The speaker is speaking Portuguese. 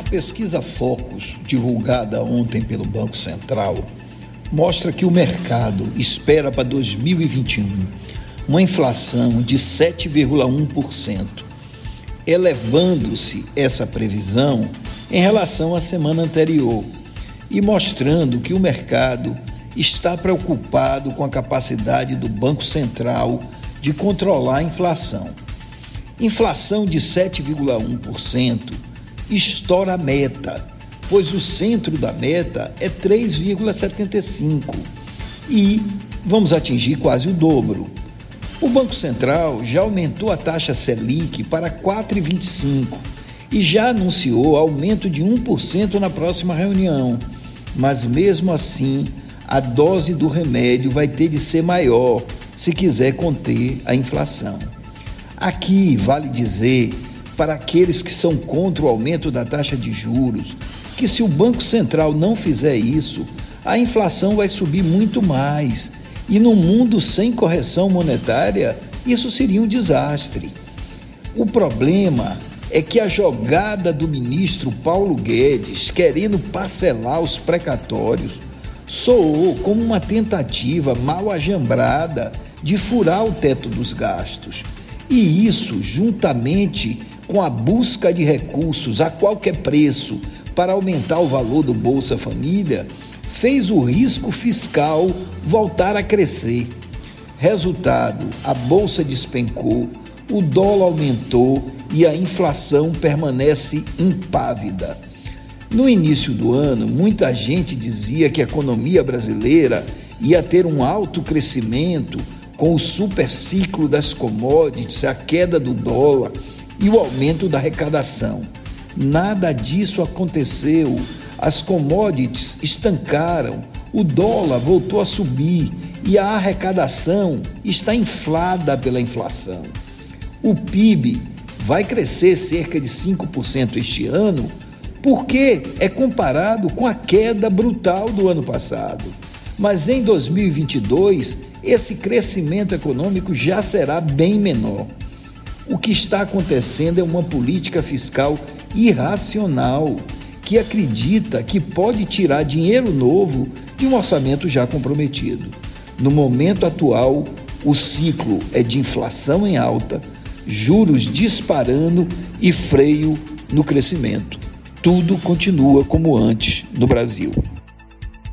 A pesquisa Focus, divulgada ontem pelo Banco Central, mostra que o mercado espera para 2021 uma inflação de 7,1%, elevando-se essa previsão em relação à semana anterior e mostrando que o mercado está preocupado com a capacidade do Banco Central de controlar a inflação. Inflação de 7,1% estoura a meta, pois o centro da meta é 3,75 e vamos atingir quase o dobro. O Banco Central já aumentou a taxa Selic para 4,25 e já anunciou aumento de 1% na próxima reunião. Mas mesmo assim, a dose do remédio vai ter de ser maior se quiser conter a inflação. Aqui vale dizer para aqueles que são contra o aumento da taxa de juros que se o Banco Central não fizer isso, a inflação vai subir muito mais. E no mundo sem correção monetária, isso seria um desastre. O problema é que a jogada do ministro Paulo Guedes querendo parcelar os precatórios soou como uma tentativa mal ajambrada de furar o teto dos gastos. E isso, juntamente com a busca de recursos a qualquer preço para aumentar o valor do Bolsa Família, fez o risco fiscal voltar a crescer. Resultado: a bolsa despencou, o dólar aumentou e a inflação permanece impávida. No início do ano, muita gente dizia que a economia brasileira ia ter um alto crescimento com o superciclo das commodities, a queda do dólar e o aumento da arrecadação. Nada disso aconteceu. As commodities estancaram, o dólar voltou a subir e a arrecadação está inflada pela inflação. O PIB vai crescer cerca de 5% este ano porque é comparado com a queda brutal do ano passado. Mas em 2022, esse crescimento econômico já será bem menor. O que está acontecendo é uma política fiscal irracional que acredita que pode tirar dinheiro novo de um orçamento já comprometido. No momento atual, o ciclo é de inflação em alta, juros disparando e freio no crescimento. Tudo continua como antes no Brasil.